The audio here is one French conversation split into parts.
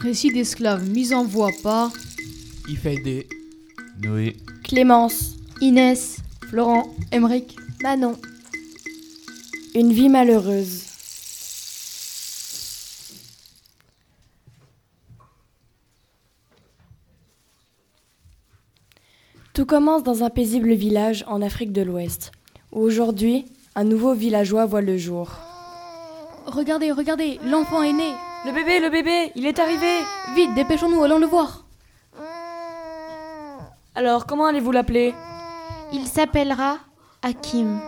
Récit d'esclaves mis en voie par Ifeide, Noé, Clémence, Inès, Florent, Emeric. Manon. une vie malheureuse. Tout commence dans un paisible village en Afrique de l'Ouest, où aujourd'hui, un nouveau villageois voit le jour. Regardez, regardez, l'enfant est né. Le bébé, le bébé, il est arrivé Vite, dépêchons-nous, allons le voir. Alors, comment allez-vous l'appeler? Il s'appellera Hakim.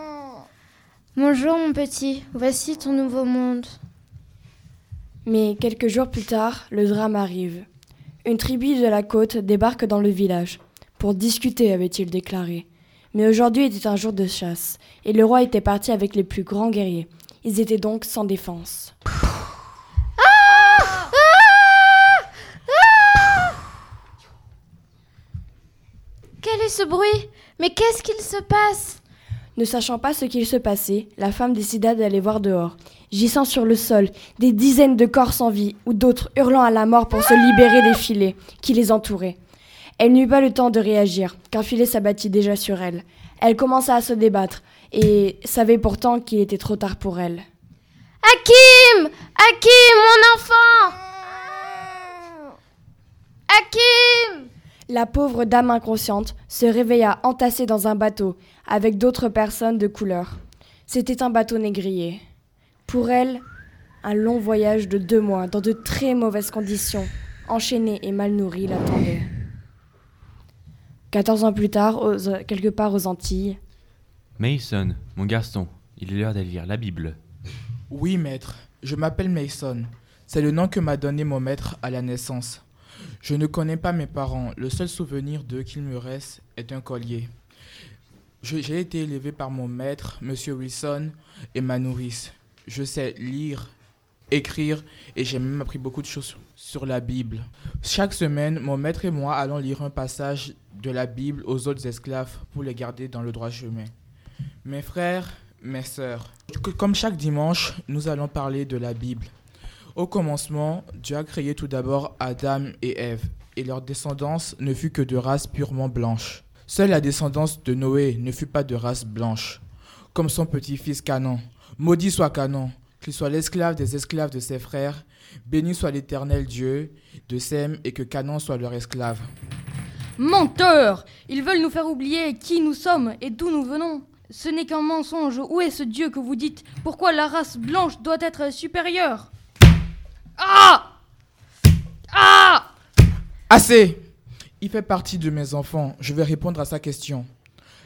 Bonjour mon petit, voici ton nouveau monde. Mais quelques jours plus tard, le drame arrive. Une tribu de la côte débarque dans le village. Pour discuter, avait-il déclaré. Mais aujourd'hui était un jour de chasse, et le roi était parti avec les plus grands guerriers. Ils étaient donc sans défense. Quel est ce bruit? Mais qu'est-ce qu'il se passe? Ne sachant pas ce qu'il se passait, la femme décida d'aller voir dehors. Gissant sur le sol, des dizaines de corps sans vie, ou d'autres hurlant à la mort pour se libérer des filets qui les entouraient. Elle n'eut pas le temps de réagir, qu'un filet s'abattit déjà sur elle. Elle commença à se débattre, et savait pourtant qu'il était trop tard pour elle. Hakim Hakim, mon enfant Hakim La pauvre dame inconsciente se réveilla entassée dans un bateau, avec d'autres personnes de couleur. C'était un bateau négrier. Pour elle, un long voyage de deux mois dans de très mauvaises conditions, enchaînée et mal nourrie, l'attendait. Quatorze ans plus tard, aux- quelque part aux Antilles, Mason, mon garçon, il est l'heure d'aller lire la Bible. Oui, maître, je m'appelle Mason. C'est le nom que m'a donné mon maître à la naissance. Je ne connais pas mes parents. Le seul souvenir d'eux qu'il me reste est un collier. J'ai été élevé par mon maître, Monsieur Wilson, et ma nourrice. Je sais lire, écrire, et j'ai même appris beaucoup de choses sur la Bible. Chaque semaine, mon maître et moi allons lire un passage de la Bible aux autres esclaves pour les garder dans le droit chemin. Mes frères, mes sœurs, comme chaque dimanche, nous allons parler de la Bible. Au commencement, Dieu a créé tout d'abord Adam et Ève, et leur descendance ne fut que de race purement blanche. Seule la descendance de Noé ne fut pas de race blanche, comme son petit-fils Canan. Maudit soit Canan, qu'il soit l'esclave des esclaves de ses frères, béni soit l'éternel Dieu de Sem, et que Canan soit leur esclave. Menteurs Ils veulent nous faire oublier qui nous sommes et d'où nous venons. Ce n'est qu'un mensonge. Où est ce Dieu que vous dites? Pourquoi la race blanche doit être supérieure? Ah Ah Assez Il fait partie de mes enfants. Je vais répondre à sa question.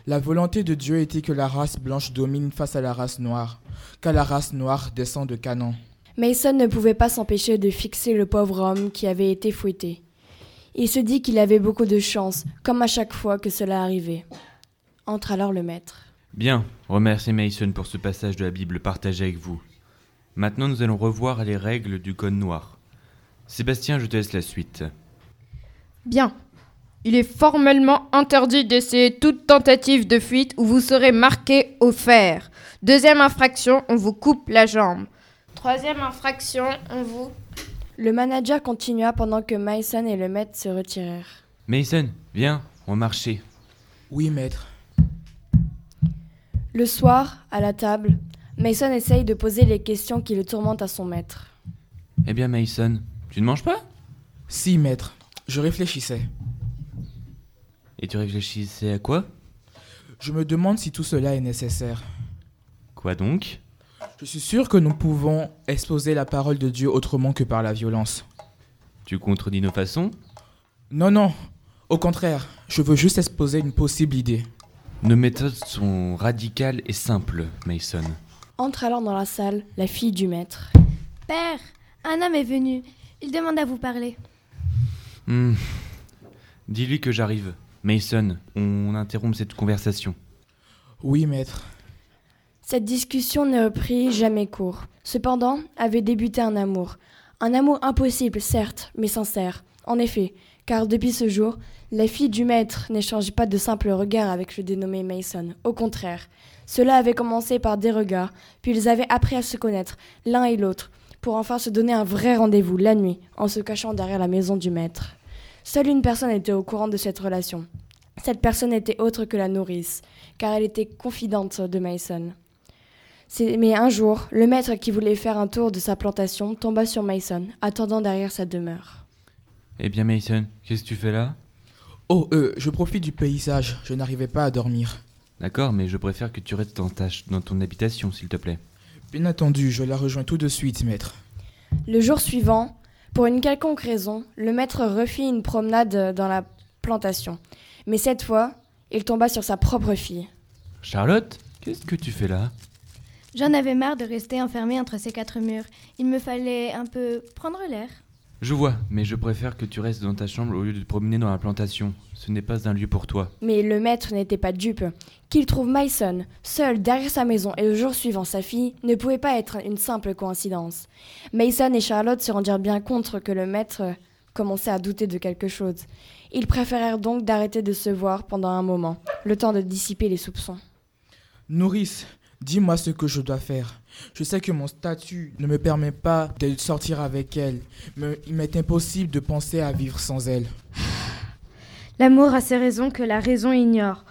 La volonté de Dieu était que la race blanche domine face à la race noire, car la race noire descend de Canaan. Mason ne pouvait pas s'empêcher de fixer le pauvre homme qui avait été fouetté. Il se dit qu'il avait beaucoup de chance, comme à chaque fois que cela arrivait. Entre alors le maître. Bien, remerciez Mason pour ce passage de la Bible partagé avec vous. Maintenant, nous allons revoir les règles du code noir. Sébastien, je te laisse la suite. Bien. Il est formellement interdit d'essayer toute tentative de fuite ou vous serez marqué au fer. Deuxième infraction, on vous coupe la jambe. Troisième infraction, on vous... Le manager continua pendant que Mason et le maître se retirèrent. Mason, viens, on va marcher. Oui, maître. Le soir, à la table, Mason essaye de poser les questions qui le tourmentent à son maître. Eh bien, Mason, tu ne manges pas? Si, maître. Je réfléchissais. Et tu réfléchissais à quoi? Je me demande si tout cela est nécessaire. Quoi donc? Je suis sûr que nous pouvons exposer la parole de Dieu autrement que par la violence. Tu contredis nos façons? Non, non. Au contraire, je veux juste exposer une possible idée. Nos méthodes sont radicales et simples, Mason. Entre alors dans la salle la fille du maître. Père, un homme est venu. Il demande à vous parler. Hmm. Dis-lui que j'arrive. Mason, on interrompt cette conversation. Oui, maître. Cette discussion ne reprit jamais court. Cependant, avait débuté un amour. Un amour impossible, certes, mais sincère. En effet, car depuis ce jour, la fille du maître n'échangeait pas de simples regards avec le dénommé Mason. Au contraire, cela avait commencé par des regards, puis ils avaient appris à se connaître, l'un et l'autre, pour enfin se donner un vrai rendez-vous la nuit, en se cachant derrière la maison du maître. Seule une personne était au courant de cette relation. Cette personne était autre que la nourrice, car elle était confidente de Mason. Mais un jour, le maître qui voulait faire un tour de sa plantation tomba sur Mason, attendant derrière sa demeure. Eh bien Mason, qu'est-ce que tu fais là? Oh, euh, je profite du paysage, je n'arrivais pas à dormir. D'accord, mais je préfère que tu restes dans, ta, dans ton habitation, s'il te plaît. Bien entendu, je la rejoins tout de suite, maître. Le jour suivant, pour une quelconque raison, le maître refit une promenade dans la plantation. Mais cette fois, il tomba sur sa propre fille. Charlotte, qu'est-ce que tu fais là? J'en avais marre de rester enfermée entre ces quatre murs. Il me fallait un peu prendre l'air. Je vois, mais je préfère que tu restes dans ta chambre au lieu de te promener dans la plantation. Ce n'est pas un lieu pour toi. Mais le maître n'était pas dupe. Qu'il trouve Mason seul derrière sa maison et le jour suivant sa fille ne pouvait pas être une simple coïncidence. Mason et Charlotte se rendirent bien compte que le maître commençait à douter de quelque chose. Ils préférèrent donc d'arrêter de se voir pendant un moment, le temps de dissiper les soupçons. Nourrice, dis-moi ce que je dois faire. Je sais que mon statut ne me permet pas de sortir avec elle, mais il m'est impossible de penser à vivre sans elle. L'amour a ses raisons que la raison ignore.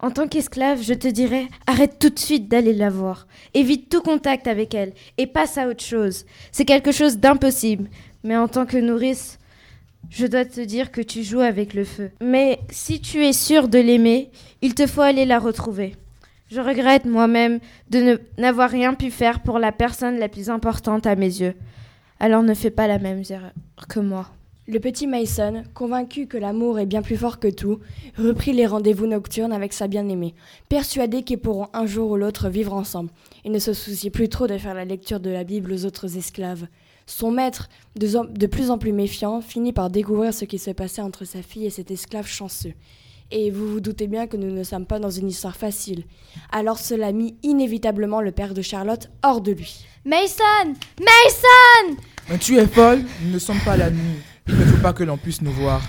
En tant qu'esclave, je te dirais, arrête tout de suite d'aller la voir. Évite tout contact avec elle et passe à autre chose. C'est quelque chose d'impossible. Mais en tant que nourrice, je dois te dire que tu joues avec le feu. Mais si tu es sûr de l'aimer, il te faut aller la retrouver. Je regrette moi-même de n'avoir rien pu faire pour la personne la plus importante à mes yeux. Alors ne fais pas la même erreur que moi. Le petit Mason, convaincu que l'amour est bien plus fort que tout, reprit les rendez-vous nocturnes avec sa bien-aimée, persuadé qu'ils pourront un jour ou l'autre vivre ensemble. Il ne se souciait plus trop de faire la lecture de la Bible aux autres esclaves. Son maître, de plus en plus méfiant, finit par découvrir ce qui se passait entre sa fille et cet esclave chanceux. Et vous vous doutez bien que nous ne sommes pas dans une histoire facile. Alors cela mit inévitablement le père de Charlotte hors de lui. Mason Mason Mais tu es folle Nous ne sommes pas la nuit. Il ne faut pas que l'on puisse nous voir.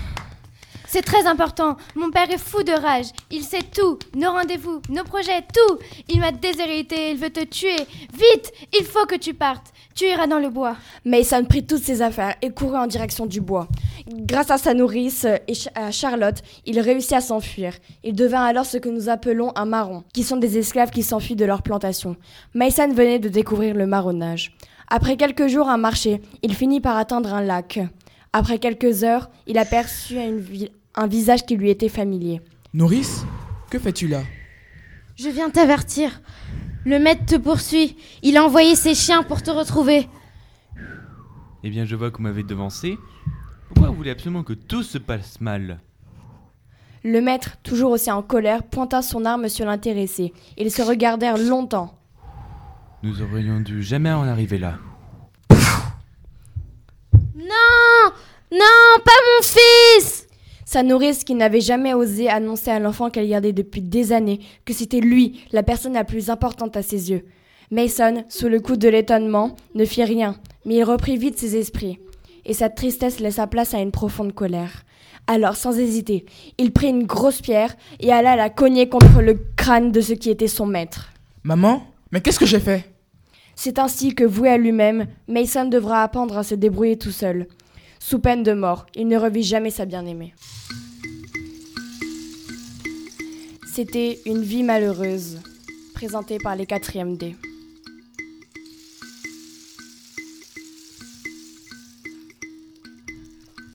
C'est très important. Mon père est fou de rage. Il sait tout. Nos rendez-vous, nos projets, tout. Il m'a déshérité. Il veut te tuer. Vite Il faut que tu partes. Tu iras dans le bois. Mason prit toutes ses affaires et courut en direction du bois. Grâce à sa nourrice et à Charlotte, il réussit à s'enfuir. Il devint alors ce que nous appelons un marron, qui sont des esclaves qui s'enfuient de leur plantation. Mason venait de découvrir le marronnage. Après quelques jours à marcher, il finit par atteindre un lac. Après quelques heures, il aperçut un visage qui lui était familier. Nourrice, que fais-tu là? Je viens t'avertir. Le maître te poursuit. Il a envoyé ses chiens pour te retrouver. Eh bien, je vois que vous m'avez devancé. Pourquoi vous voulez absolument que tout se passe mal? Le maître, toujours aussi en colère, pointa son arme sur l'intéressé. Ils se regardèrent longtemps. Nous aurions dû jamais en arriver là. Non Non, pas mon fils sa nourrice, qui n'avait jamais osé annoncer à l'enfant qu'elle gardait depuis des années que c'était lui, la personne la plus importante à ses yeux. Mason, sous le coup de l'étonnement, ne fit rien, mais il reprit vite ses esprits, et sa tristesse laissa place à une profonde colère. Alors, sans hésiter, il prit une grosse pierre et alla la cogner contre le crâne de ce qui était son maître. Maman Mais qu'est-ce que j'ai fait? C'est ainsi que, voué à lui-même, Mason devra apprendre à se débrouiller tout seul. Sous peine de mort, il ne revit jamais sa bien-aimée. C'était Une vie malheureuse, présentée par les 4e D.